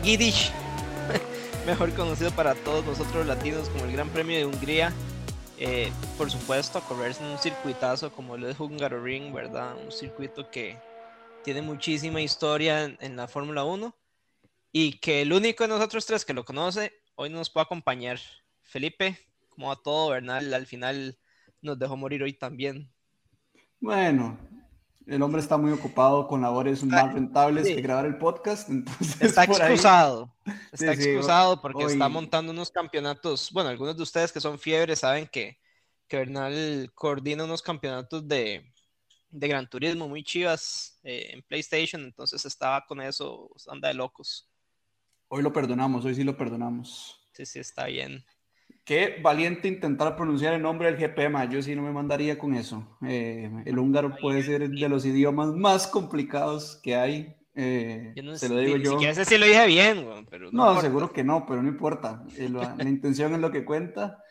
Nagidish, mejor conocido para todos nosotros latinos como el Gran Premio de Hungría. Eh, por supuesto, a correrse en un circuitazo como el de Hungaroring, ¿verdad? Un circuito que tiene muchísima historia en, la Fórmula 1 y que el único de nosotros tres que lo conoce hoy nos puede acompañar. Felipe, como a todo, Bernal, al final nos dejó morir hoy también. Bueno, el hombre está muy ocupado con labores más rentables que grabar el podcast. está excusado. Está excusado porque está montando unos campeonatos. Bueno, algunos de ustedes que son fiebres saben que, que Bernal coordina unos campeonatos de, de Gran Turismo muy chivas eh, en PlayStation. Entonces estaba con eso, anda de locos. Hoy lo perdonamos, hoy sí lo perdonamos. Sí, sí, está bien. Qué valiente intentar pronunciar el nombre del GPMA. Yo sí no me mandaría con eso. Eh, el húngaro puede ser de los idiomas más complicados que hay. Eh, se lo digo yo. Ni sé si lo dije bien, pero no, seguro que no, pero no importa. Eh, la, intención es lo que cuenta.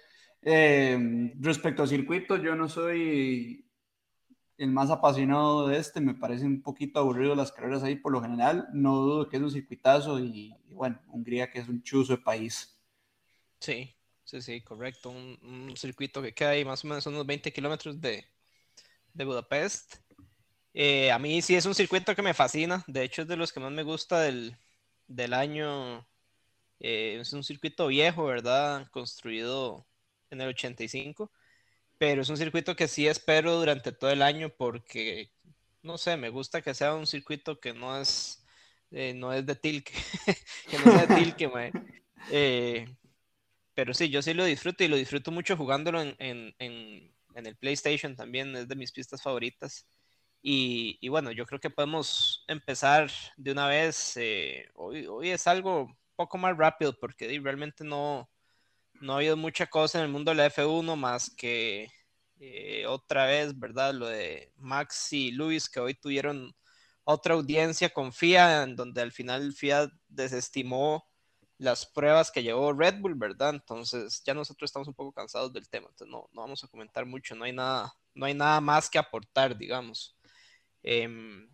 respecto al circuito, yo no soy el más apasionado de este. Me parece un poquito aburrido las carreras ahí por lo general. No dudo que es un circuitazo y, y bueno, Hungría que es un chuzo de país. Sí, Sí, sí, correcto. Un, circuito que queda ahí más o menos unos 20 kilómetros de, Budapest. Eh, a mí sí es un circuito que me fascina. De hecho, es de los que más me gusta del, año. Eh, es un circuito viejo, ¿verdad? Construido en el 85. Pero es un circuito que sí espero durante todo el año porque, no sé, me gusta que sea un circuito que no es, eh, no es de Tilke. que no sea de Tilke, pero sí, yo sí lo disfruto y lo disfruto mucho jugándolo en, el PlayStation también, es de mis pistas favoritas. Y, bueno, yo creo que podemos empezar de una vez. Eh, hoy, hoy es algo un poco más rápido porque realmente no, no ha habido mucha cosa en el mundo de la F1 más que eh, otra vez, ¿verdad? Lo de Max y Luis que hoy tuvieron otra audiencia con FIA, en donde al final FIA desestimó las pruebas que llevó Red Bull, ¿verdad? Entonces ya nosotros estamos un poco cansados del tema, entonces no, no vamos a comentar mucho, no hay nada, no hay nada más que aportar, digamos. Em,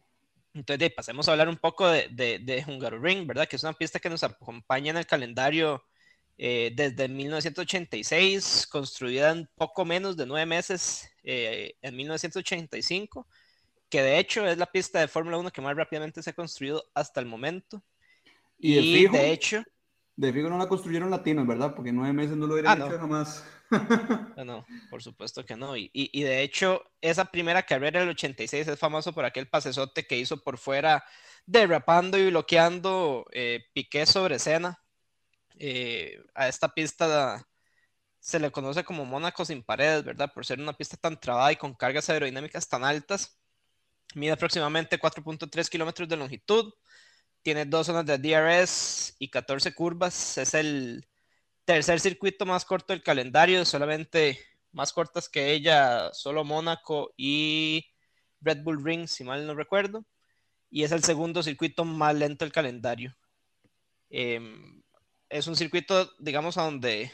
entonces pasemos a hablar un poco de, de, de Hungaroring, ¿verdad? Que es una pista que nos acompaña en el calendario eh, desde 1986, construida en poco menos de nueve meses eh, en 1985, que de hecho es la pista de Fórmula 1 que más rápidamente se ha construido hasta el momento. Y, de hecho, de fijo no la construyeron latinos, ¿verdad? Porque nueve meses no lo hubieran ah, hecho jamás. no, no, por supuesto que no. Y, y, de hecho, esa primera carrera del 86 es famoso por aquel pasesote que hizo por fuera, derrapando y bloqueando eh, Piqué sobre escena. Eh, a esta pista se le conoce como Mónaco sin paredes, ¿verdad? Por ser una pista tan trabada y con cargas aerodinámicas tan altas. Mide aproximadamente 4.3 kilómetros de longitud tiene dos zonas de DRS y 14 curvas. Es el tercer circuito más corto del calendario, solamente más cortas que ella, solo Mónaco y Red Bull Ring, si mal no recuerdo. Y es el segundo circuito más lento del calendario. Em, es un circuito, digamos, a donde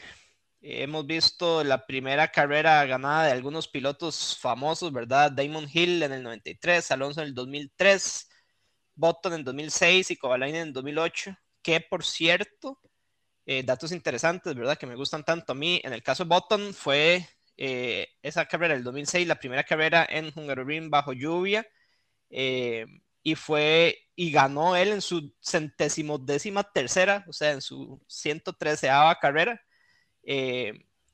hemos visto la primera carrera ganada de algunos pilotos famosos, ¿verdad? Damon Hill en el 93, Alonso en el 2003. Button en 2006 y Kovalainen en 2008, que por cierto, eh, datos interesantes, ¿verdad? Que me gustan tanto a mí. En el caso de Button fue eh, esa carrera del 2006, la primera carrera en Hungaroring bajo lluvia, eh, y fue, y ganó él en su centésimo décima tercera, o sea, en su 113 carrera.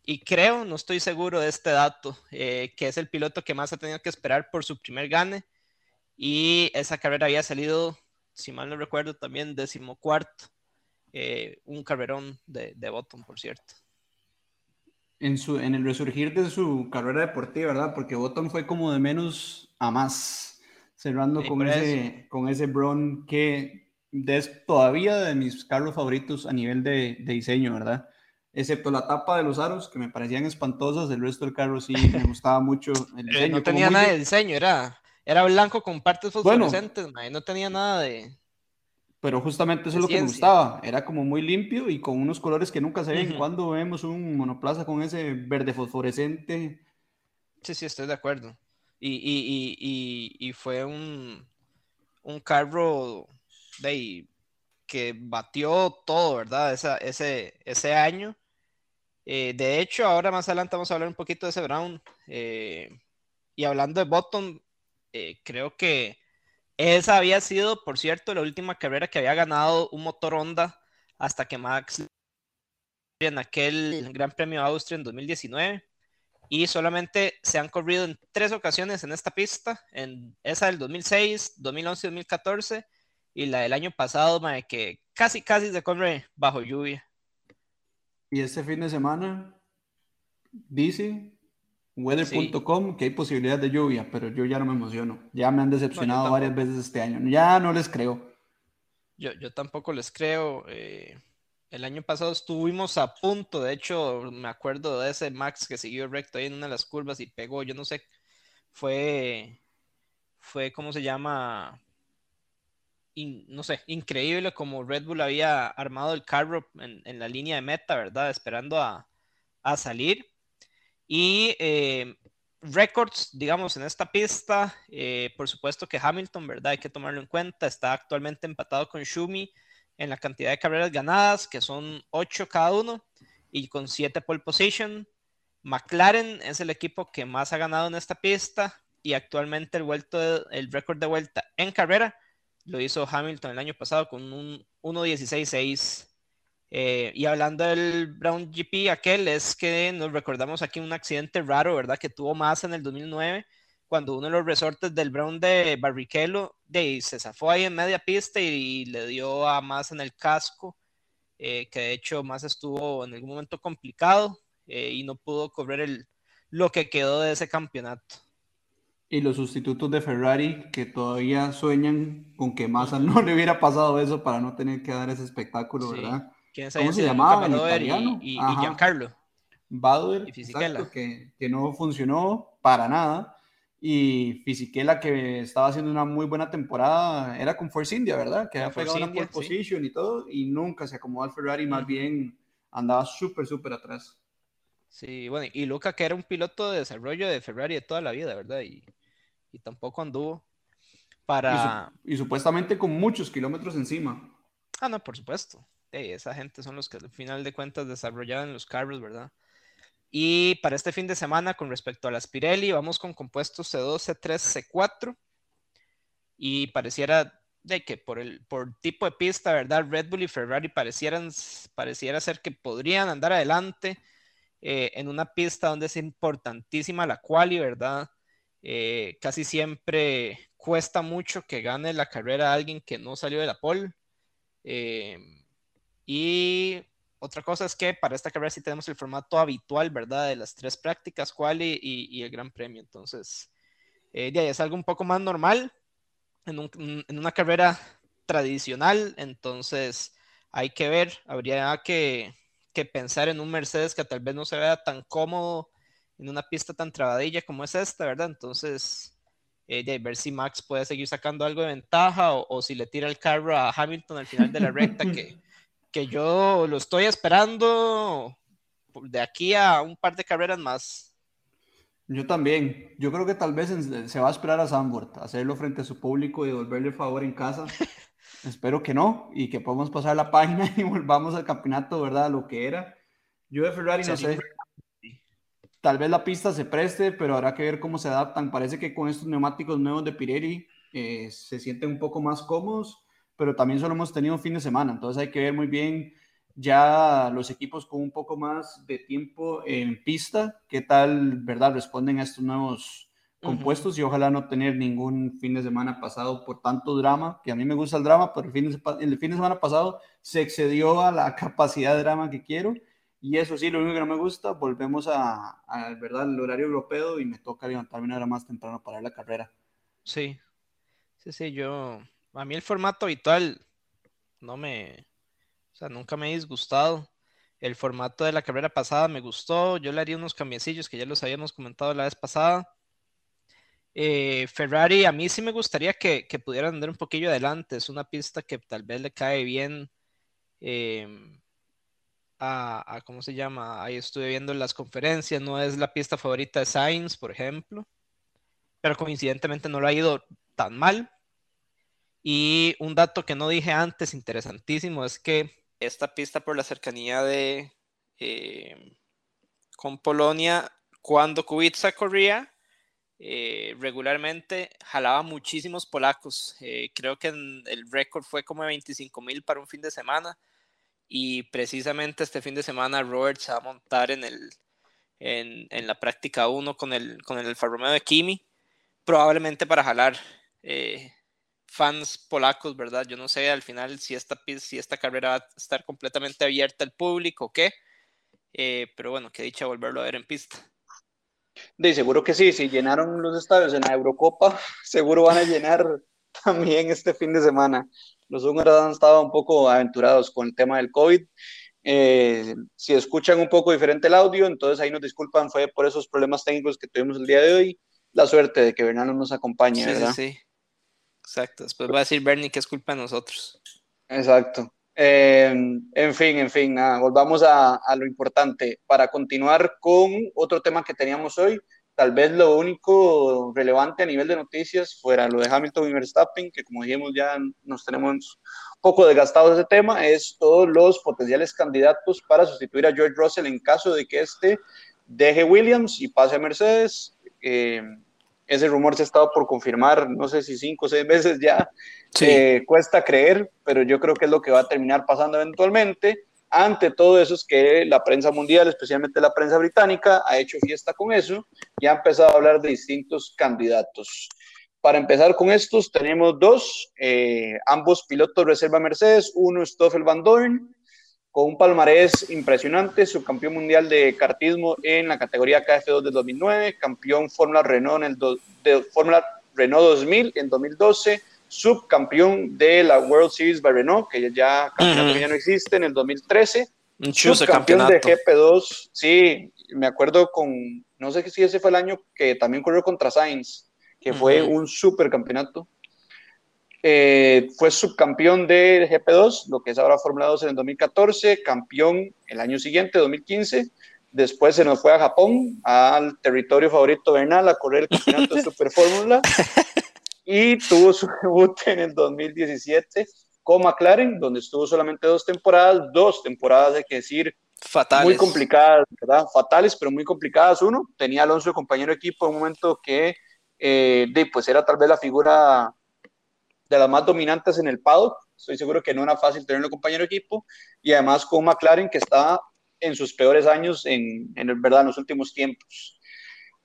y creo, no estoy seguro de este dato, que es el piloto que más ha tenido que esperar por su primer gane. Y esa carrera había salido, si mal no recuerdo, también decimocuarto. Eh, un carrerón de, de Button, por cierto. En, su, en el resurgir de su carrera deportiva, ¿verdad? Porque Button fue como de menos a más, cerrando con, ese, con ese Brown que es todavía de mis carros favoritos a nivel de, de, diseño, ¿verdad? Excepto la tapa de los aros, que me parecían espantosas, el resto del carro sí me gustaba mucho el diseño. no tenía nada de diseño, era era blanco con partes fosforescentes, no tenía nada de. Pero justamente eso es lo que me gustaba. Era como muy limpio y con unos colores que nunca se ven. Cuando vemos un monoplaza con ese verde fosforescente. Sí, sí, estoy de acuerdo. Y, y, y, y fue un, un carro de, que batió todo, ¿verdad? ese, ese año. Eh, de hecho, ahora más adelante vamos a hablar un poquito de ese Brown. Eh, y hablando de Button, eh, creo que esa había sido, por cierto, la última carrera que había ganado un motor Honda hasta que Max en aquel Gran Premio de Austria en 2019 y solamente se han corrido en tres ocasiones en esta pista, en esa del 2006, 2011 y 2014 y la del año pasado, que casi casi se corre bajo lluvia. Y este fin de semana dice weather.com que hay posibilidad de lluvia, pero yo ya no me emociono. Ya me han decepcionado varias veces este año. Ya no les creo. Yo, yo tampoco les creo. Eh, el año pasado estuvimos a punto, de hecho, me acuerdo de ese Max que siguió recto ahí en una de las curvas y pegó, yo no sé, fue, fue, ¿cómo se llama? no sé, increíble como Red Bull había armado el carro en, la línea de meta, ¿verdad? Esperando a, salir. Y eh, récords, digamos, en esta pista, eh, por supuesto que Hamilton, ¿verdad? Hay que tomarlo en cuenta, está actualmente empatado con Shumi en la cantidad de carreras ganadas, que son 8 cada uno, y con 7 pole position. McLaren es el equipo que más ha ganado en esta pista y actualmente el, vuelto el récord de vuelta en carrera lo hizo Hamilton el año pasado con un 1.16.6. Eh, y hablando del Brown GP, aquel es que nos recordamos aquí un accidente raro, ¿verdad? Que tuvo más en el 2009 cuando uno de los resortes del Brown de Barrichello de, se zafó ahí en media pista y, le dio a más en el casco, eh, que de hecho más estuvo en algún momento complicado eh, y no pudo cobrar el, lo que quedó de ese campeonato. Y los sustitutos de Ferrari que todavía sueñan con que Massa no le hubiera pasado eso para no tener que dar ese espectáculo, ¿verdad? ¿Cómo se llamaba en italiano? Y, y, Giancarlo. Bauer, que, que no funcionó para nada y Fisichella que estaba haciendo una muy buena temporada, era con Force India, ¿verdad? Que había pegado una pole position y todo, y nunca se acomodó al Ferrari, más bien andaba súper, súper atrás. Sí, bueno, y Luca que era un piloto de desarrollo de Ferrari de toda la vida, ¿verdad? Y, y tampoco anduvo para... Y, supuestamente con muchos kilómetros encima. Ah, no, por supuesto. Esa gente son los que al final de cuentas desarrollaban los carros, ¿verdad? Y para este fin de semana, con respecto a las Pirelli, vamos con compuestos C2, C3, C4. Y pareciera de que por el por tipo de pista, ¿verdad? Red Bull y Ferrari parecieran, pareciera ser que podrían andar adelante eh, en una pista donde es importantísima la quali, ¿verdad? Eh, casi siempre cuesta mucho que gane la carrera alguien que no salió de la pole. Eh, y otra cosa es que para esta carrera sí tenemos el formato habitual, ¿verdad? De las tres prácticas, quali y, el Gran Premio. Entonces, eh, ya es algo un poco más normal en, una carrera tradicional. Entonces, hay que ver, habría que, pensar en un Mercedes que tal vez no se vea tan cómodo en una pista tan trabadilla como es esta, ¿verdad? Entonces, eh, ver si Max puede seguir sacando algo de ventaja o, o si le tira el carro a Hamilton al final de la recta que que yo lo estoy esperando de aquí a un par de carreras más. Yo también. Yo creo que tal vez se va a esperar a Zandvoort, hacerlo frente a su público y devolverle el favor en casa. Espero que no y que podamos pasar la página y volvamos al campeonato, ¿verdad? Lo que era. Yo de Ferrari no sé. Tal vez la pista se preste, pero habrá que ver cómo se adaptan. Parece que con estos neumáticos nuevos de Pirelli eh, se sienten un poco más cómodos pero también solo hemos tenido un fin de semana, entonces hay que ver muy bien ya los equipos con un poco más de tiempo en pista, qué tal, ¿verdad? Responden a estos nuevos compuestos y ojalá no tener ningún fin de semana pasado por tanto drama, que a mí me gusta el drama, pero el fin de, el fin de semana pasado se excedió a la capacidad de drama que quiero. Y eso sí, lo único que no me gusta, volvemos a, a ¿verdad? el horario europeo y me toca levantarme una hora más temprano para la carrera. Sí, sí, sí, yo, a mí el formato habitual no me, o sea, nunca me ha disgustado. El formato de la carrera pasada me gustó. Yo le haría unos cambiecillos que ya los habíamos comentado la vez pasada. Eh, Ferrari, a mí sí me gustaría que, que andar un poquillo adelante. Es una pista que tal vez le cae bien em, a, ¿cómo se llama? Ahí estuve viendo las conferencias. No es la pista favorita de Sainz, por ejemplo. Pero coincidentemente no lo ha ido tan mal. Y un dato que no dije antes, interesantísimo, es que esta pista por la cercanía de eh, con Polonia, cuando Kubica corría, eh, regularmente jalaba muchísimos polacos. Eh, creo que el récord fue como de 25 mil para un fin de semana. Y precisamente este fin de semana Robert se va a montar en, el, en, en la práctica 1 con el, con el Alfa Romeo de Kimi, probablemente para jalar eh, fans polacos, ¿verdad? Yo no sé al final si esta, si esta carrera va a estar completamente abierta al público o qué, pero bueno, qué dicha volverlo a ver en pista. De seguro que sí, si llenaron los estadios en la Eurocopa, seguro van a llenar también este fin de semana. Los húngaros han estado un poco aventurados con el tema del COVID. Eh, si escuchan un poco diferente el audio, entonces ahí nos disculpan, fue por esos problemas técnicos que tuvimos el día de hoy. La suerte de que Bernardo nos acompañe, sí, ¿verdad? Sí, sí. Exacto. Después va a decir Bernie que es culpa de nosotros. Exacto. Eh, en fin, en fin, nada, volvamos a, a, lo importante. Para continuar con otro tema que teníamos hoy, tal vez lo único relevante a nivel de noticias fuera lo de Hamilton y Verstappen, que como dijimos ya nos tenemos un poco desgastados ese tema, es todos los potenciales candidatos para sustituir a George Russell en caso de que este deje Williams y pase a Mercedes. Eh, ese rumor se ha estado por confirmar, no sé si cinco o seis veces ya. Eh, cuesta creer, pero yo creo que es lo que va a terminar pasando eventualmente. Ante todo eso es que la prensa mundial, especialmente la prensa británica, ha hecho fiesta con eso y ha empezado a hablar de distintos candidatos. Para empezar con estos, tenemos dos, eh, ambos pilotos reserva Mercedes, uno Stoffel Van Dorn, con un palmarés impresionante, subcampeón mundial de kartismo en la categoría KF2 del 2009, campeón Fórmula Renault en el de Fórmula Renault 2000 en 2012, subcampeón de la World Series by Renault, que ya, ya no existe, en el 2013, subcampeón de GP2, sí, me acuerdo con, no sé si ese fue el año que también corrió contra Sainz, que fue un supercampeonato. Eh, fue subcampeón de GP2, lo que es ahora Fórmula 2 en el 2014, campeón el año siguiente, 2015. Después se nos fue a Japón, al territorio favorito Bernal, a correr el campeonato de Super Fórmula. Y tuvo su debut en el 2017 con McLaren, donde estuvo solamente dos temporadas, dos temporadas, hay que decir, Fatales. muy complicadas, ¿verdad? Fatales, pero muy complicadas. Uno, tenía Alonso de compañero de equipo en un momento que eh, pues era tal vez la figura de las más dominantes en el paddock. Estoy seguro que no era fácil tenerlo compañero de equipo. Y además con McLaren, que está en sus peores años en, en, ¿verdad? en los últimos tiempos.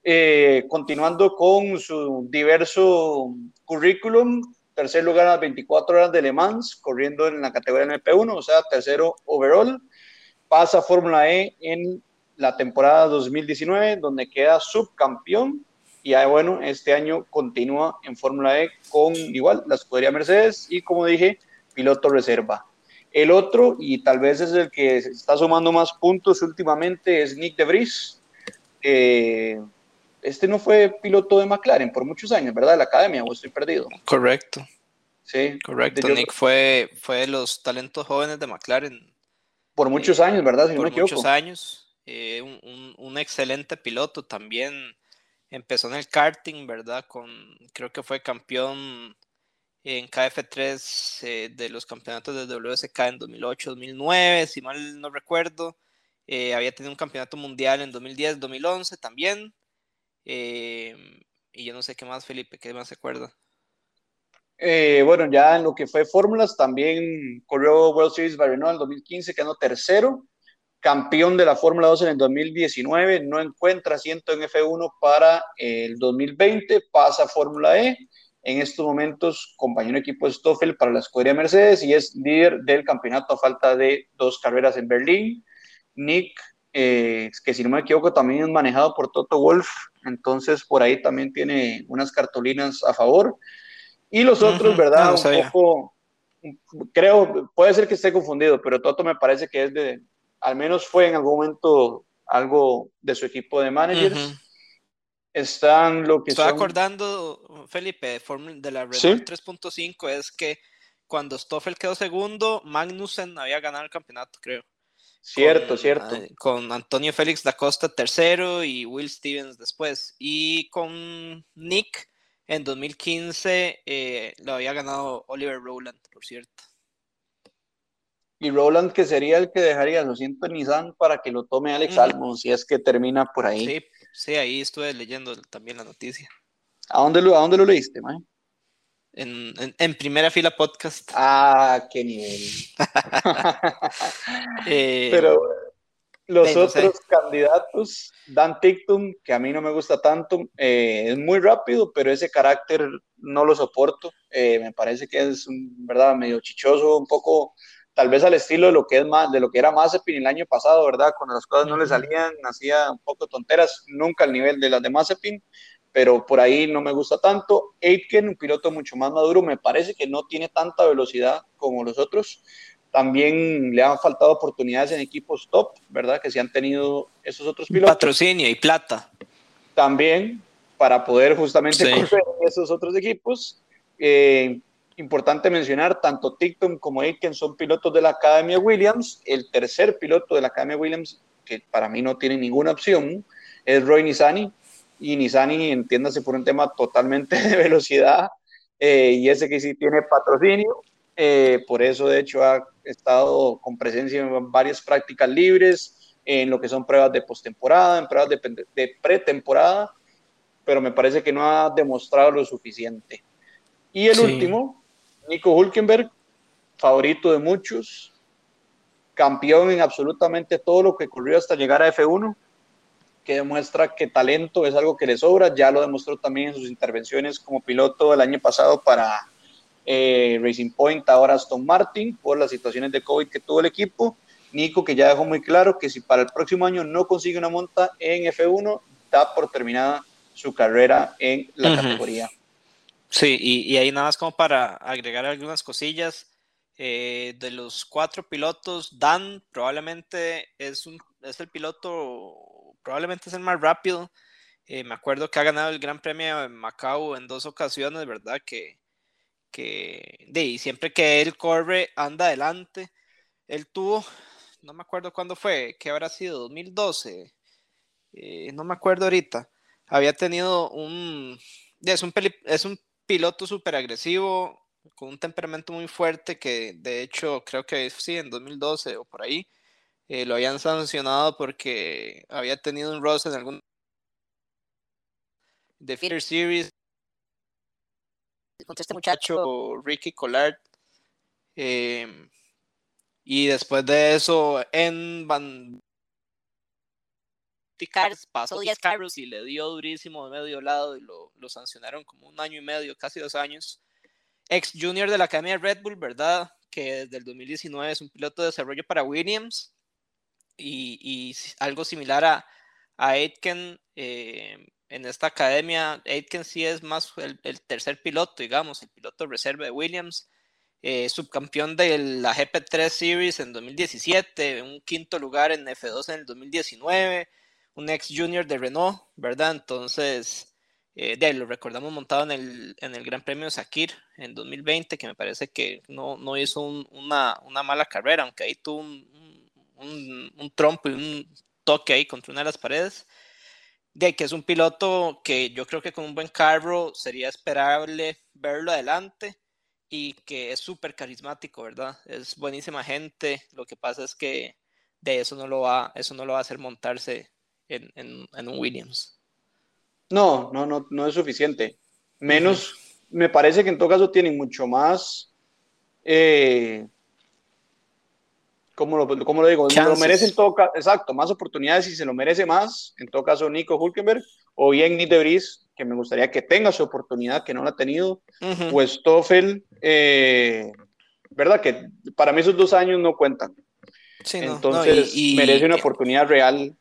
Eh, continuando con su diverso currículum, tercer lugar a las 24 horas de Le Mans, corriendo en la categoría MP1, o sea, tercero overall. Pasa a Fórmula E en la temporada 2019, donde queda subcampeón y bueno, este año continúa en Fórmula E con igual la escudería Mercedes y como dije, piloto reserva. El otro, y tal vez es el que está sumando más puntos últimamente, es Nick de Vries. este no fue piloto de McLaren por muchos años, ¿verdad? De la academia, o estoy perdido. Correcto. Sí. Correcto. Nick fue, fue de los talentos jóvenes de McLaren. Por muchos eh, años, ¿verdad? por muchos años. Eh, un, un, excelente piloto también empezó en el karting, ¿verdad? Con, creo que fue campeón en KF3 eh, de los campeonatos de WSK en 2008-2009, si mal no recuerdo. Eh, había tenido un campeonato mundial en 2010-2011 también. Eh, y yo no sé qué más, Felipe, ¿qué más se acuerda? bueno, ya en lo que fue fórmulas, también corrió World Series Renault en 2015, quedó tercero campeón de la Fórmula 2 en el 2019, no encuentra asiento en F1 para el 2020, pasa a Fórmula E, en estos momentos compañero de equipo de Stoffel para la escudería Mercedes y es líder del campeonato a falta de dos carreras en Berlín. Nick, eh, que si no me equivoco también es manejado por Toto Wolf, entonces por ahí también tiene unas cartolinas a favor. Y los otros, ¿verdad? un poco, creo, puede ser que esté confundido, pero Toto me parece que es de, al menos fue en algún momento algo de su equipo de managers. Están lo que Estoy acordando, Felipe, de la Red 3.5 es que cuando Stoffel quedó segundo, Magnussen había ganado el campeonato, creo. Cierto, cierto. Con Antonio Félix da Costa tercero y Will Stevens después. Y con Nick En 2015 eh, lo había ganado Oliver Rowland, por cierto. Y Rowland que sería el que dejaría lo siento Nissan para que lo tome Alex Albon, si es que termina por ahí. Sí, sí, ahí estuve leyendo también la noticia. ¿A dónde lo, a dónde lo leíste, man? En, en, primera fila podcast. Ah, qué nivel. Eh, Pero los otros candidatos, Dan Tictum, que a mí no me gusta tanto, eh, es muy rápido, pero ese carácter no lo soporto. Eh, me parece que es, verdad, medio chichoso, un poco, tal vez al estilo de lo que es más, de lo que era Mazepin el año pasado, ¿verdad? Cuando las cosas no le salían, hacía un poco tonteras, nunca al nivel de las de Mazepin, pero por ahí no me gusta tanto. Aitken, un piloto mucho más maduro, me parece que no tiene tanta velocidad como los otros. También le han faltado oportunidades en equipos top, ¿verdad? Que se han tenido esos otros pilotos. Patrocinio y plata. También, para poder justamente correr en esos otros equipos. Eh, importante mencionar, tanto Ticton como Aitken son pilotos de la Academia Williams. El tercer piloto de la Academia Williams, que para mí no tiene ninguna opción, es Roy Nizani, y Nisani, entiéndase por un tema totalmente de velocidad, eh, y ese que sí tiene patrocinio, eh, por eso de hecho ha estado con presencia en varias prácticas libres, en lo que son pruebas de postemporada, en pruebas de, de pretemporada, pero me parece que no ha demostrado lo suficiente. Y el último, Nico Hulkenberg, favorito de muchos, campeón en absolutamente todo lo que ocurrió hasta llegar a F1, que demuestra que talento es algo que le sobra. Ya lo demostró también en sus intervenciones como piloto el año pasado para eh, Racing Point, ahora Aston Martin, por las situaciones de COVID que tuvo el equipo. Nico, que ya dejó muy claro que si para el próximo año no consigue una monta en F1, da por terminada su carrera en la categoría. Sí, y, ahí nada más como para agregar algunas cosillas. Eh, de los cuatro pilotos, Dan probablemente es, un, es el piloto probablemente es el más rápido. Eh, me acuerdo que ha ganado el Gran Premio de Macao en dos ocasiones, ¿verdad? Que, que de, siempre que él corre, anda adelante. Él tuvo, no me acuerdo cuándo fue, que habrá sido 2012, eh, no me acuerdo ahorita. Había tenido un, es un, es un piloto súper agresivo, con un temperamento muy fuerte, que de hecho creo que sí, en 2012 o por ahí eh, lo habían sancionado porque había tenido un roce en algún de Feeder Series. Contra este muchacho Ricky Collard em, y después de eso en Van pasó 10 carros y le dio durísimo de medio lado y lo, lo sancionaron como un año y medio, casi dos años. Ex junior de la Academia Red Bull, ¿verdad? Que desde el 2019 es un piloto de desarrollo para Williams y, algo similar a, a Aitken eh, en esta academia. Aitken sí es más el, tercer piloto, digamos, el piloto reserva de Williams. Eh, subcampeón de la GP3 Series en 2017, un quinto lugar en F2 en el 2019, un ex junior de Renault, ¿verdad? Entonces, eh, de ahí lo recordamos montado en el, en el Gran Premio Sakir en 2020, que me parece que no, no hizo una, una, mala carrera, aunque ahí tuvo un, un, trompo y un toque ahí contra una de las paredes. De que es un piloto que yo creo que con un buen carro sería esperable verlo adelante y que es súper carismático, ¿verdad? Es buenísima gente. Lo que pasa es que de eso no lo va, eso no lo va a hacer montarse en, en, un Williams. No, no, no, no es suficiente. Menos, me parece que en todo caso tienen mucho más eh, como lo, lo digo? Lo merece en todo caso, exacto, más oportunidades y se lo merece más, en todo caso Nico Hulkenberg, o bien Nick de que me gustaría que tenga su oportunidad, que no la ha tenido, pues Toffel, eh, ¿verdad? Que para mí esos dos años no cuentan. Entonces merece una oportunidad real.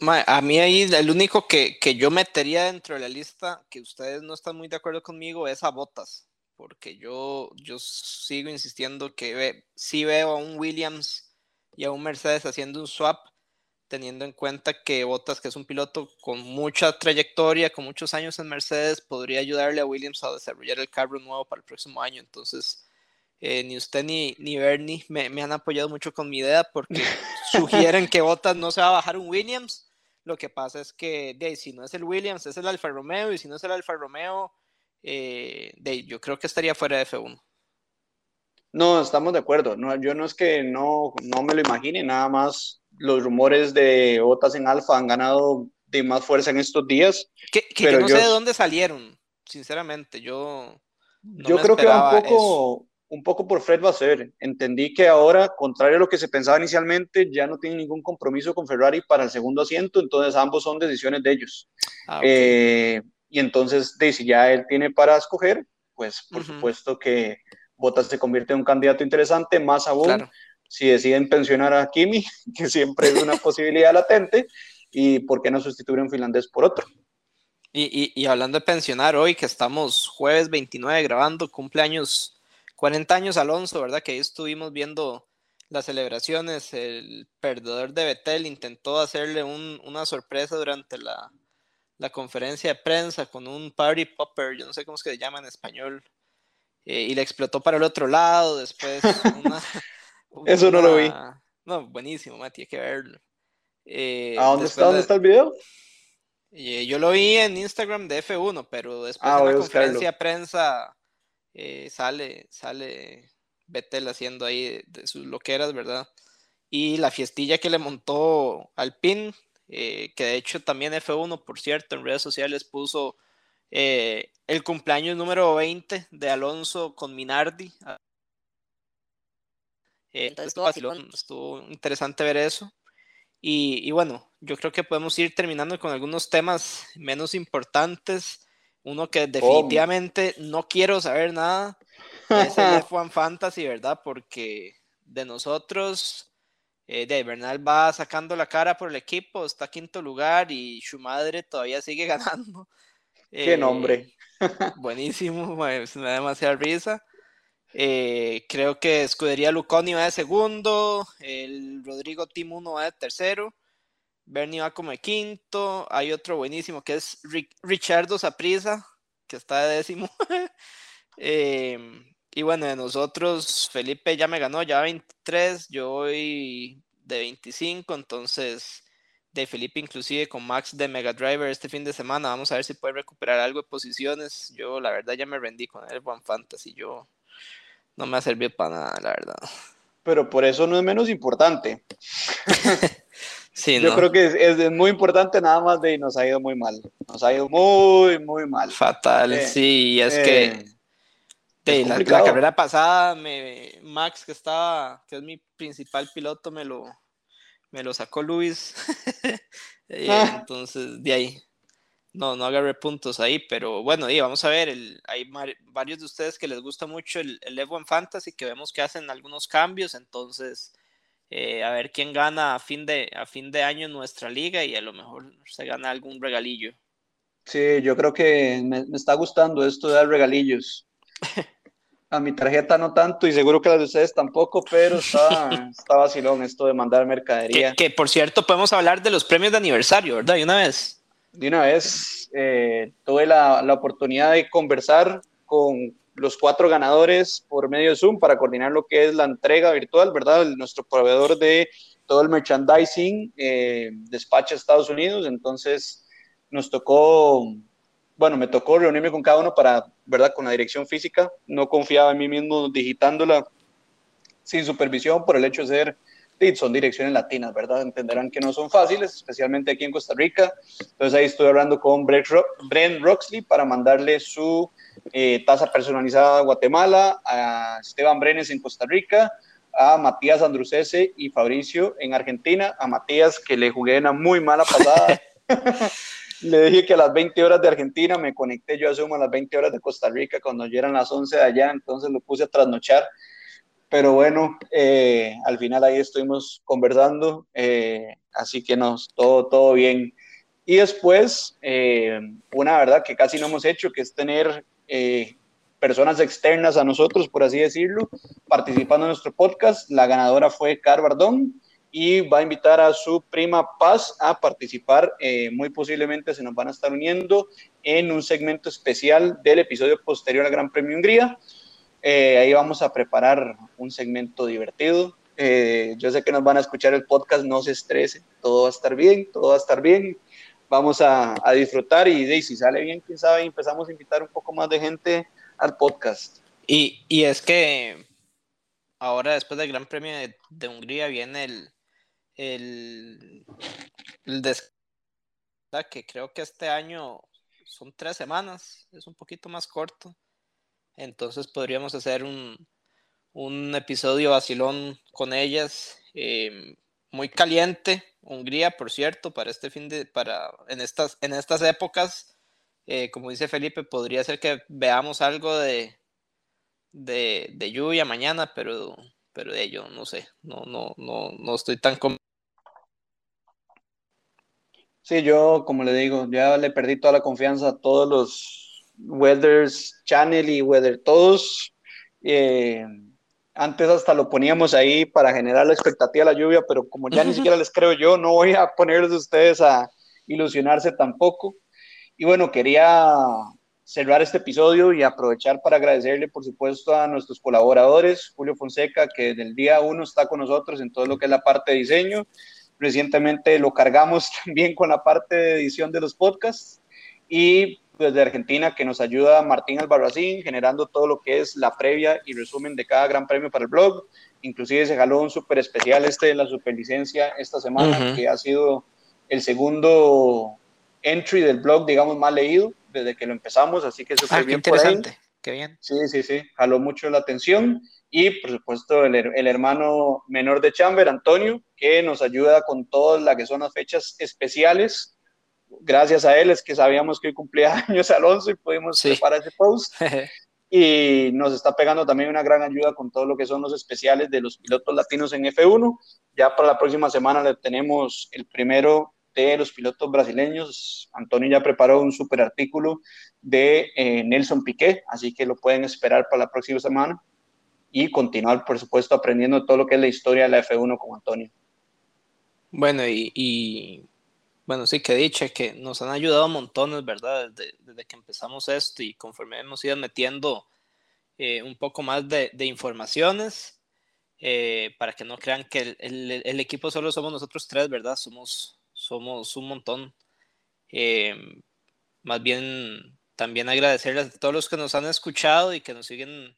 A mí ahí el único que, que yo metería dentro de la lista, que ustedes no están muy de acuerdo conmigo, es a Botas porque yo, yo sigo insistiendo que sí veo a un Williams y a un Mercedes haciendo un swap, teniendo en cuenta que Bottas, que es un piloto con mucha trayectoria, con muchos años en Mercedes, podría ayudarle a Williams a desarrollar el carro nuevo para el próximo año. Entonces, eh, ni usted ni, ni Bernie me, me, han apoyado mucho con mi idea porque sugieren que Bottas no se va a bajar un Williams, Lo que pasa es que de, si no es el Williams, es el Alfa Romeo, y si no es el Alfa Romeo, eh, de, yo creo que estaría fuera de F1. No, estamos de acuerdo. No, yo no es que no, no me lo imagine, nada más los rumores de botas en Alfa han ganado de más fuerza en estos días. Que, yo no sé de dónde salieron, sinceramente. Yo, yo creo que va un poco, un poco por Fred va a ser. Entendí que ahora, contrario a lo que se pensaba inicialmente, ya no tiene ningún compromiso con Ferrari para el segundo asiento, entonces ambos son decisiones de ellos. Ah, eh, y entonces, si ya él tiene para escoger, pues por supuesto que Bottas se convierte en un candidato interesante, más aún si deciden pensionar a Kimi, que siempre es una posibilidad latente, y por qué no sustituir a un finlandés por otro. Y, y, hablando de pensionar, hoy que estamos jueves 29 grabando, cumpleaños 40 años Alonso, ¿verdad? Que ahí estuvimos viendo las celebraciones, el perdedor de Betel intentó hacerle un, una sorpresa durante la, la, conferencia de prensa con un party popper, yo no sé cómo es que se llama en español, eh, y le explotó para el otro lado, después una, Eso no lo vi. No, buenísimo, Mati, hay que verlo. Eh, ¿A dónde está, dónde está el video? Eh, yo lo vi en Instagram de F1, pero después ah, de la conferencia de prensa eh, sale, sale Betel haciendo ahí de sus loqueras, ¿verdad? Y la fiestilla que le montó al PIN, que de hecho también F1, por cierto, en redes sociales puso el cumpleaños número 20 de Alonso con Minardi, eh, entonces estuvo, interesante ver eso. Y, bueno, yo creo que podemos ir terminando con algunos temas menos importantes. Uno que definitivamente no quiero saber nada es el F1 Fantasy, ¿verdad? Porque de nosotros, eh, de Bernal va sacando la cara por el equipo, está quinto lugar y su madre todavía sigue ganando. Qué nombre. Eh, buenísimo, me da demasiada risa. Eh, creo que Escudería Luconi va de segundo, el Rodrigo 1 va de tercero, Bernie va como de quinto, hay otro buenísimo que es Richardo Saprisa, que está de décimo. Em, y bueno, de nosotros, Felipe ya me ganó, ya 23, yo voy de 25, entonces de Felipe inclusive con Max de Mega Driver este fin de semana, vamos a ver si puede recuperar algo de posiciones. Yo la verdad ya me rendí con el One Fantasy, yo no me ha servido para nada, la verdad. Pero por eso no es menos importante. sí, Yo creo que es, muy importante, nada más de nos ha ido muy mal. Nos ha ido muy, muy mal. Fatal, eh, sí, es que eh, la, carrera pasada, me, Max, que estaba, que es mi principal piloto, me lo, me lo sacó Luis. y ah. Entonces, de ahí no, no agarré puntos ahí, pero bueno, y vamos a ver, hay varios de ustedes que les gusta mucho el, el F1 Fantasy, que vemos que hacen algunos cambios, entonces eh, a ver quién gana a fin, de, a fin de año en nuestra liga y a lo mejor se gana algún regalillo. Sí, yo creo que me, está gustando esto de dar regalillos. A mi tarjeta no tanto y seguro que las de ustedes tampoco, pero está, está vacilón esto de mandar mercadería. Que, que por cierto podemos hablar de los premios de aniversario, ¿verdad? Y una vez de una vez eh, tuve la, la, oportunidad de conversar con los cuatro ganadores por medio de Zoom para coordinar lo que es la entrega virtual, ¿verdad? nuestro proveedor de todo el merchandising eh, despacha a Estados Unidos, entonces nos tocó, bueno, me tocó reunirme con cada uno para, ¿verdad? Con la dirección física, no confiaba en mí mismo digitándola sin supervisión por el hecho de ser son direcciones latinas, ¿verdad? Entenderán que no son fáciles, especialmente aquí en Costa Rica. Entonces ahí estoy hablando con Brent Roxley para mandarle su eh, tasa personalizada a Guatemala, a Esteban Brenes en Costa Rica, a Matías Andrucese y Fabricio en Argentina, a Matías que le jugué una muy mala pasada. le dije que a las 20 horas de Argentina me conecté, yo asumo a las 20 horas de Costa Rica cuando ya eran las 11 de allá, entonces lo puse a trasnochar pero bueno, eh, al final ahí estuvimos conversando, eh, así que nos, todo, todo bien. Y después, eh, una verdad que casi no hemos hecho, que es tener personas externas a nosotros, por así decirlo, participando en nuestro podcast. La ganadora fue Car Bardón y va a invitar a su prima Paz a participar. muy posiblemente se nos van a estar uniendo en un segmento especial del episodio posterior al Gran Premio Hungría. Eh, ahí vamos a preparar un segmento divertido Eh, yo sé que nos van a escuchar el podcast, no se estrese, todo va a estar bien, todo va a estar bien. Vamos a, disfrutar y, si sale bien, quién sabe, empezamos a invitar un poco más de gente al podcast. Y, es que ahora, después del Gran Premio de, Hungría, viene el, el, el que creo que este año son tres semanas, es un poquito más corto. Entonces podríamos hacer un, un episodio vacilón con ellas, em, muy caliente. Hungría, por cierto, para este fin de, para, en estas, en estas épocas, eh, como dice Felipe, podría ser que veamos algo de, de, lluvia mañana, pero, pero de ello no sé, no, no, no, no estoy tan Sí, yo, como le digo, ya le perdí toda la confianza a todos los Weathers Channel y Weather, todos. Eh, antes hasta lo poníamos ahí para generar la expectativa de la lluvia, pero como ya ni siquiera les creo yo, no voy a ponerles ustedes a ilusionarse tampoco. Y bueno, quería cerrar este episodio y aprovechar para agradecerle, por supuesto, a nuestros colaboradores, Julio Fonseca, que desde el día uno está con nosotros en todo lo que es la parte de diseño, Recientemente lo cargamos también con la parte de edición de los podcasts. Y desde Argentina que nos ayuda Martín Albarracín generando todo lo que es la previa y resumen de cada gran premio para el blog. Inclusive se jaló un súper especial este de la superlicencia esta semana que ha sido el segundo entry del blog, digamos, más leído desde que lo empezamos, así que súper ah, bien interesante. Qué bien. Sí, sí, sí, jaló mucho la atención y por supuesto el, el, hermano menor de Chamber, Antonio, que nos ayuda con todas las que son las fechas especiales. Gracias a él es que sabíamos que hoy cumplía años Alonso y pudimos preparar ese post. y nos está pegando también una gran ayuda con todo lo que son los especiales de los pilotos latinos en F1. Ya para la próxima semana le tenemos el primero de los pilotos brasileños. Antonio ya preparó un super artículo de eh, Nelson Piqué, así que lo pueden esperar para la próxima semana y continuar, por supuesto, aprendiendo todo lo que es la historia de la F1 con Antonio. Bueno, y, bueno, sí que dicho que nos han ayudado montones, ¿verdad? Desde, que empezamos esto y conforme hemos ido metiendo eh, un poco más de, informaciones, eh, para que no crean que el, equipo solo somos nosotros tres, ¿verdad? Somos, somos un montón. Eh, más bien, también agradecerles a todos los que nos han escuchado y que nos siguen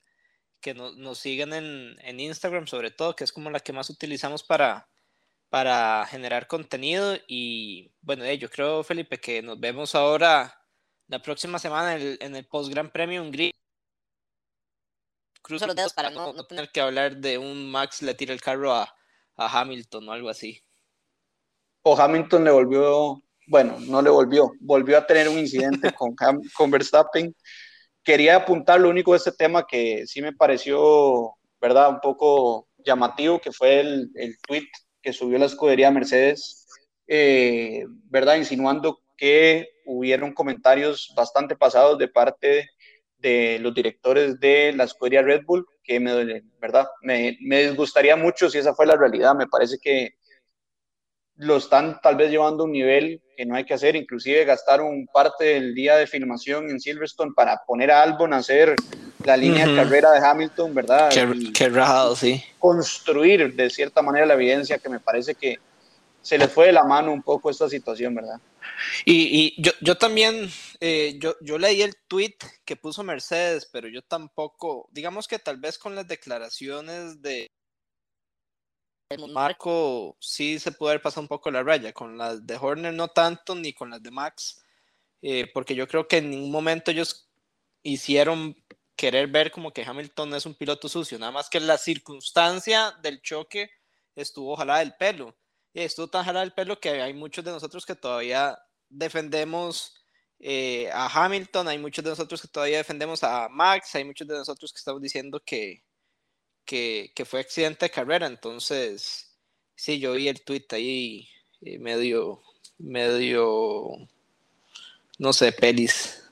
que nos sigan en, Instagram sobre todo, que es como la que más utilizamos para, para generar contenido. Y bueno, eh, yo creo, Felipe, que nos vemos ahora la próxima semana en el, Post Gran Premio Hungría. Cruza los dedos para no, tener que hablar de un Max le tira el carro a, Hamilton o algo así. O Hamilton le volvió, bueno, no le volvió, volvió a tener un incidente con, con Verstappen quería apuntar lo único de este tema que sí me pareció, ¿verdad? Un poco llamativo, que fue el, el tweet que subió la escudería Mercedes, eh, ¿verdad? Insinuando que hubieron comentarios bastante pasados de parte de los directores de la escudería Red Bull, que me, ¿verdad? Me, me disgustaría mucho si esa fue la realidad. Me parece que lo están tal vez llevando a un nivel que no hay que hacer, inclusive gastar un parte del día de filmación en Silverstone para poner a Albon a hacer la línea de carrera de Hamilton, ¿verdad? Qué, raro, sí. Construir de cierta manera la evidencia que me parece que se les fue de la mano un poco esta situación, ¿verdad? Y, y yo, yo, también, eh, yo, yo leí el tweet que puso Mercedes, pero yo tampoco, digamos que tal vez con las declaraciones de Marco sí se puede haber pasado un poco la raya, con las de Horner no tanto, ni con las de Max, eh, porque yo creo que en ningún momento ellos hicieron querer ver como que Hamilton es un piloto sucio, nada más que la circunstancia del choque estuvo jalada del pelo, estuvo tan jalada del pelo que hay muchos de nosotros que todavía defendemos eh, a Hamilton, hay muchos de nosotros que todavía defendemos a Max, hay muchos de nosotros que estamos diciendo que, que, fue accidente de carrera, entonces sí, yo vi el tweet ahí eh, medio, medio, no sé, pelis.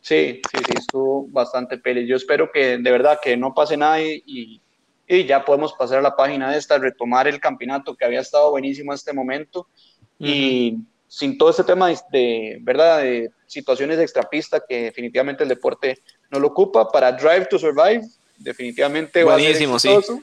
Sí, sí, sí, estuvo bastante pelis. Yo espero que de verdad que no pase nada y, y ya podemos pasar a la página de esta, retomar el campeonato que había estado buenísimo en este momento y sin todo este tema de, verdad, de situaciones extrapista que definitivamente el deporte no lo ocupa para Drive to Survive definitivamente Buenísimo, va a ser Sí.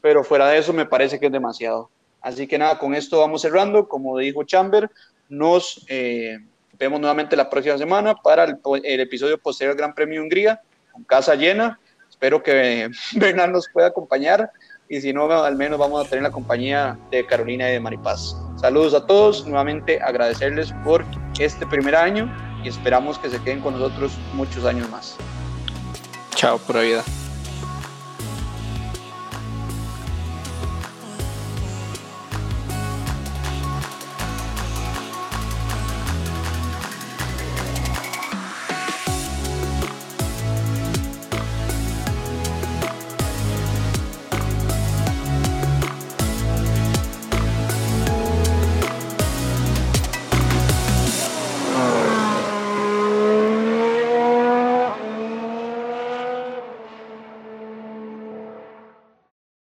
pero fuera de eso me parece que es demasiado. Así que nada, con esto vamos cerrando. Como dijo Chamber, nos eh, vemos nuevamente la próxima semana para el, el episodio posterior al Gran Premio de Hungría, con casa llena. Espero que Bernal nos pueda acompañar y si no, al menos vamos a tener la compañía de Carolina y de Maripaz. Saludos a todos, nuevamente agradecerles por este primer año y esperamos que se queden con nosotros muchos años más. Chao, por vida.